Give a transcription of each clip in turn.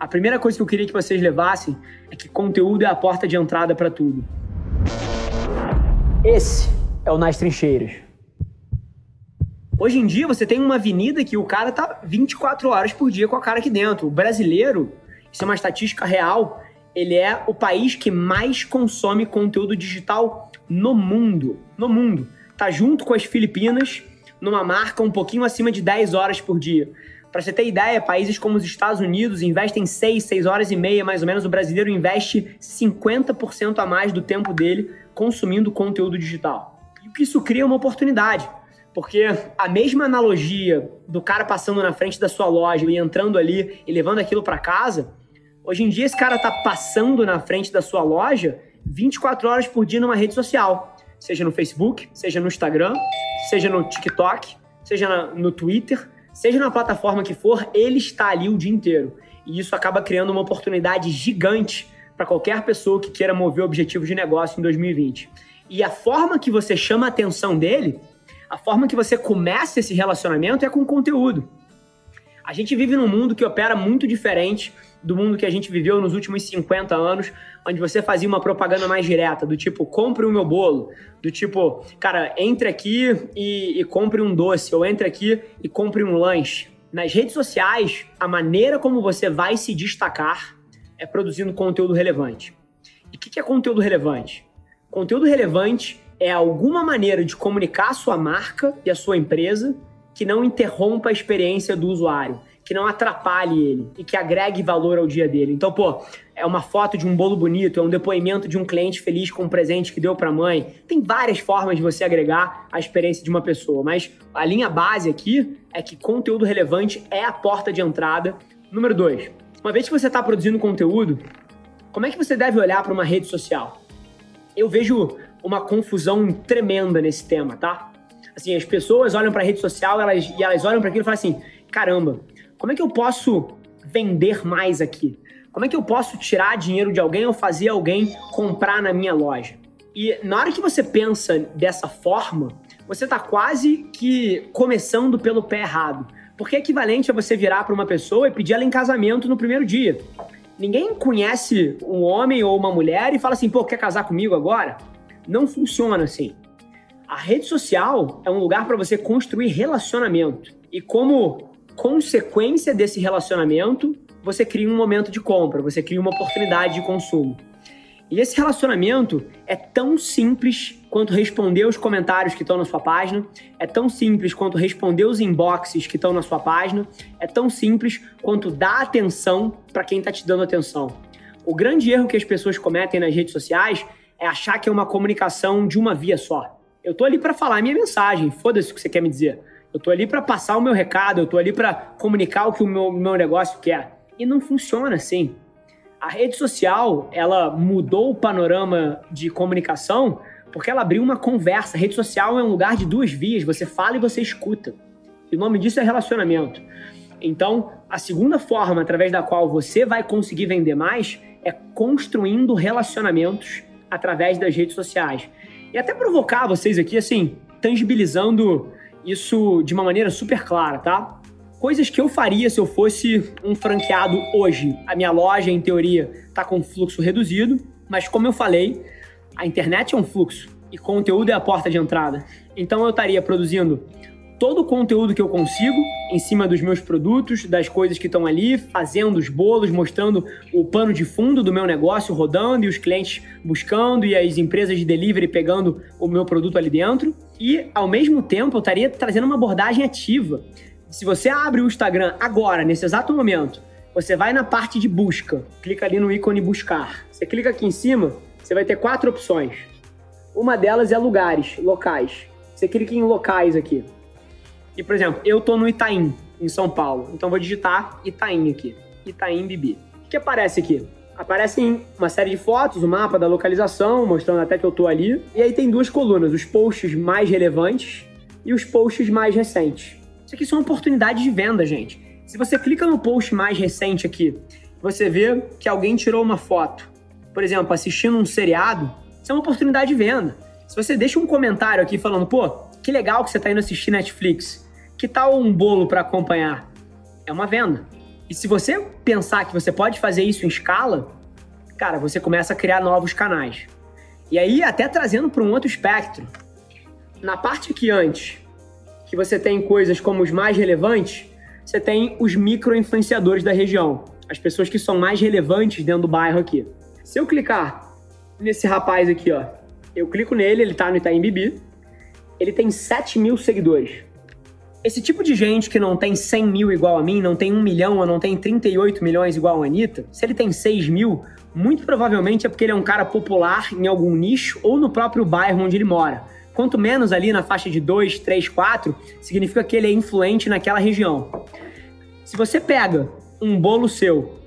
A primeira coisa que eu queria que vocês levassem é que conteúdo é a porta de entrada para tudo. Esse é o Nas Trincheiras. Hoje em dia você tem uma avenida que o cara tá 24 horas por dia com a cara aqui dentro. O brasileiro, isso é uma estatística real, ele é o país que mais consome conteúdo digital no mundo. No mundo. Tá junto com as Filipinas, numa marca um pouquinho acima de 10 horas por dia. Para você ter ideia, países como os Estados Unidos investem 6, 6 horas e meia, mais ou menos. O brasileiro investe 50% a mais do tempo dele consumindo conteúdo digital. E isso cria é uma oportunidade. Porque a mesma analogia do cara passando na frente da sua loja e entrando ali e levando aquilo para casa, hoje em dia esse cara tá passando na frente da sua loja 24 horas por dia numa rede social, seja no Facebook, seja no Instagram, seja no TikTok, seja no Twitter, seja na plataforma que for, ele está ali o dia inteiro. E isso acaba criando uma oportunidade gigante para qualquer pessoa que queira mover objetivos de negócio em 2020. E a forma que você chama a atenção dele a forma que você começa esse relacionamento é com conteúdo. A gente vive num mundo que opera muito diferente do mundo que a gente viveu nos últimos 50 anos, onde você fazia uma propaganda mais direta, do tipo, compre o meu bolo, do tipo, cara, entre aqui e, e compre um doce, ou entre aqui e compre um lanche. Nas redes sociais, a maneira como você vai se destacar é produzindo conteúdo relevante. E o que é conteúdo relevante? Conteúdo relevante é alguma maneira de comunicar a sua marca e a sua empresa que não interrompa a experiência do usuário, que não atrapalhe ele e que agregue valor ao dia dele. Então, pô, é uma foto de um bolo bonito, é um depoimento de um cliente feliz com um presente que deu para a mãe. Tem várias formas de você agregar a experiência de uma pessoa, mas a linha base aqui é que conteúdo relevante é a porta de entrada. Número dois, uma vez que você está produzindo conteúdo, como é que você deve olhar para uma rede social? Eu vejo uma confusão tremenda nesse tema, tá? Assim, as pessoas olham para a rede social elas, e elas olham para aquilo e falam assim: caramba, como é que eu posso vender mais aqui? Como é que eu posso tirar dinheiro de alguém ou fazer alguém comprar na minha loja? E na hora que você pensa dessa forma, você está quase que começando pelo pé errado. Porque é equivalente a você virar para uma pessoa e pedir ela em casamento no primeiro dia. Ninguém conhece um homem ou uma mulher e fala assim, pô, quer casar comigo agora? Não funciona assim. A rede social é um lugar para você construir relacionamento. E como consequência desse relacionamento, você cria um momento de compra, você cria uma oportunidade de consumo. E esse relacionamento é tão simples quanto responder os comentários que estão na sua página, é tão simples quanto responder os inboxes que estão na sua página, é tão simples quanto dar atenção para quem está te dando atenção. O grande erro que as pessoas cometem nas redes sociais é achar que é uma comunicação de uma via só. Eu tô ali para falar a minha mensagem, foda-se o que você quer me dizer. Eu tô ali para passar o meu recado, eu tô ali para comunicar o que o meu, meu negócio quer. E não funciona assim. A rede social, ela mudou o panorama de comunicação porque ela abriu uma conversa. A rede social é um lugar de duas vias, você fala e você escuta. E o nome disso é relacionamento. Então, a segunda forma através da qual você vai conseguir vender mais é construindo relacionamentos através das redes sociais. E até provocar vocês aqui, assim, tangibilizando isso de uma maneira super clara, tá? Coisas que eu faria se eu fosse um franqueado hoje. A minha loja, em teoria, está com fluxo reduzido, mas como eu falei, a internet é um fluxo e conteúdo é a porta de entrada. Então eu estaria produzindo todo o conteúdo que eu consigo em cima dos meus produtos, das coisas que estão ali, fazendo os bolos, mostrando o pano de fundo do meu negócio rodando e os clientes buscando e as empresas de delivery pegando o meu produto ali dentro. E ao mesmo tempo eu estaria trazendo uma abordagem ativa. Se você abre o Instagram agora, nesse exato momento, você vai na parte de busca, clica ali no ícone buscar. Você clica aqui em cima, você vai ter quatro opções. Uma delas é lugares, locais. Você clica em locais aqui. E, por exemplo, eu tô no Itaim, em São Paulo. Então vou digitar Itaim aqui. Itaim Bibi. O que aparece aqui? Aparecem uma série de fotos, o mapa da localização, mostrando até que eu tô ali. E aí tem duas colunas, os posts mais relevantes e os posts mais recentes. Isso aqui são oportunidades de venda, gente. Se você clica no post mais recente aqui, você vê que alguém tirou uma foto, por exemplo, assistindo um seriado, isso é uma oportunidade de venda. Se você deixa um comentário aqui falando, pô, que legal que você está indo assistir Netflix. Que tal um bolo para acompanhar? É uma venda. E se você pensar que você pode fazer isso em escala, cara, você começa a criar novos canais. E aí, até trazendo para um outro espectro, na parte que antes, que você tem coisas como os mais relevantes, você tem os micro-influenciadores da região, as pessoas que são mais relevantes dentro do bairro aqui. Se eu clicar nesse rapaz aqui, ó, eu clico nele, ele tá no Itaim Bibi, ele tem 7 mil seguidores. Esse tipo de gente que não tem 100 mil igual a mim, não tem 1 milhão ou não tem 38 milhões igual a Anitta, se ele tem 6 mil, muito provavelmente é porque ele é um cara popular em algum nicho ou no próprio bairro onde ele mora. Quanto menos ali na faixa de 2, 3, 4, significa que ele é influente naquela região. Se você pega um bolo seu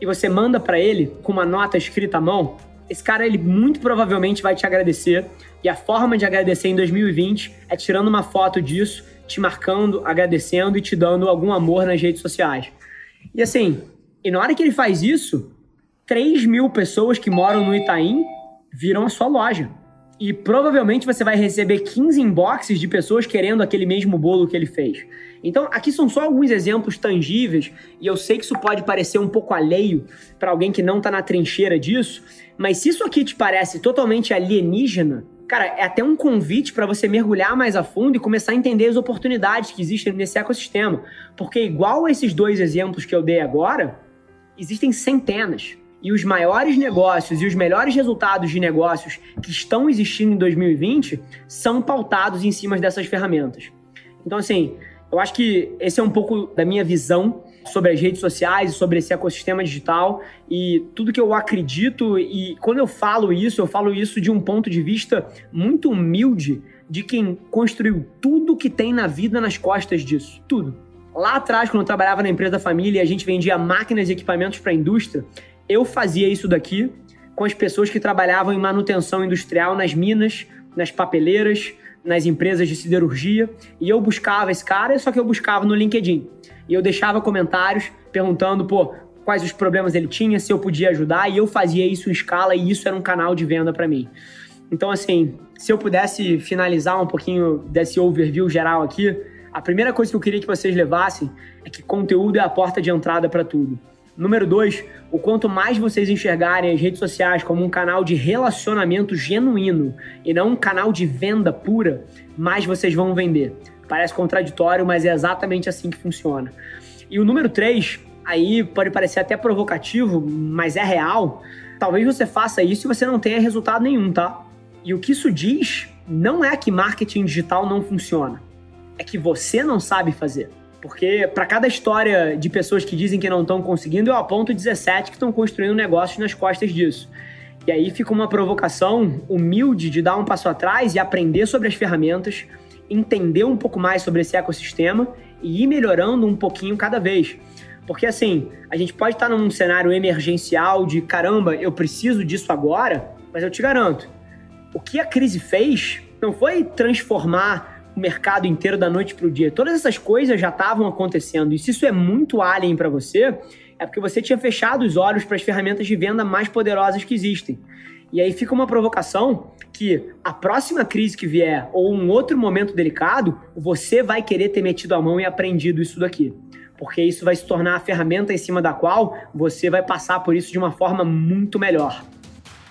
e você manda para ele com uma nota escrita à mão, esse cara ele muito provavelmente vai te agradecer. E a forma de agradecer em 2020 é tirando uma foto disso te marcando, agradecendo e te dando algum amor nas redes sociais. E assim, e na hora que ele faz isso, 3 mil pessoas que moram no Itaim viram a sua loja. E provavelmente você vai receber 15 inboxes de pessoas querendo aquele mesmo bolo que ele fez. Então, aqui são só alguns exemplos tangíveis, e eu sei que isso pode parecer um pouco alheio para alguém que não está na trincheira disso, mas se isso aqui te parece totalmente alienígena, Cara, é até um convite para você mergulhar mais a fundo e começar a entender as oportunidades que existem nesse ecossistema. Porque, igual esses dois exemplos que eu dei agora, existem centenas. E os maiores negócios e os melhores resultados de negócios que estão existindo em 2020 são pautados em cima dessas ferramentas. Então, assim, eu acho que esse é um pouco da minha visão sobre as redes sociais e sobre esse ecossistema digital e tudo que eu acredito. E quando eu falo isso, eu falo isso de um ponto de vista muito humilde de quem construiu tudo que tem na vida nas costas disso. Tudo. Lá atrás, quando eu trabalhava na empresa da família e a gente vendia máquinas e equipamentos para a indústria, eu fazia isso daqui com as pessoas que trabalhavam em manutenção industrial nas minas, nas papeleiras, nas empresas de siderurgia. E eu buscava esse cara, só que eu buscava no LinkedIn. E eu deixava comentários perguntando, pô, quais os problemas ele tinha, se eu podia ajudar, e eu fazia isso em escala e isso era um canal de venda para mim. Então, assim, se eu pudesse finalizar um pouquinho desse overview geral aqui, a primeira coisa que eu queria que vocês levassem é que conteúdo é a porta de entrada para tudo. Número dois, o quanto mais vocês enxergarem as redes sociais como um canal de relacionamento genuíno e não um canal de venda pura, mais vocês vão vender. Parece contraditório, mas é exatamente assim que funciona. E o número 3, aí pode parecer até provocativo, mas é real. Talvez você faça isso e você não tenha resultado nenhum, tá? E o que isso diz não é que marketing digital não funciona, é que você não sabe fazer. Porque para cada história de pessoas que dizem que não estão conseguindo, eu aponto 17 que estão construindo negócios nas costas disso. E aí fica uma provocação humilde de dar um passo atrás e aprender sobre as ferramentas, entender um pouco mais sobre esse ecossistema e ir melhorando um pouquinho cada vez. Porque assim, a gente pode estar num cenário emergencial de caramba, eu preciso disso agora, mas eu te garanto, o que a crise fez não foi transformar o mercado inteiro da noite para o dia. Todas essas coisas já estavam acontecendo. E se isso é muito alien para você, é porque você tinha fechado os olhos para as ferramentas de venda mais poderosas que existem. E aí fica uma provocação que a próxima crise que vier ou um outro momento delicado, você vai querer ter metido a mão e aprendido isso daqui. Porque isso vai se tornar a ferramenta em cima da qual você vai passar por isso de uma forma muito melhor.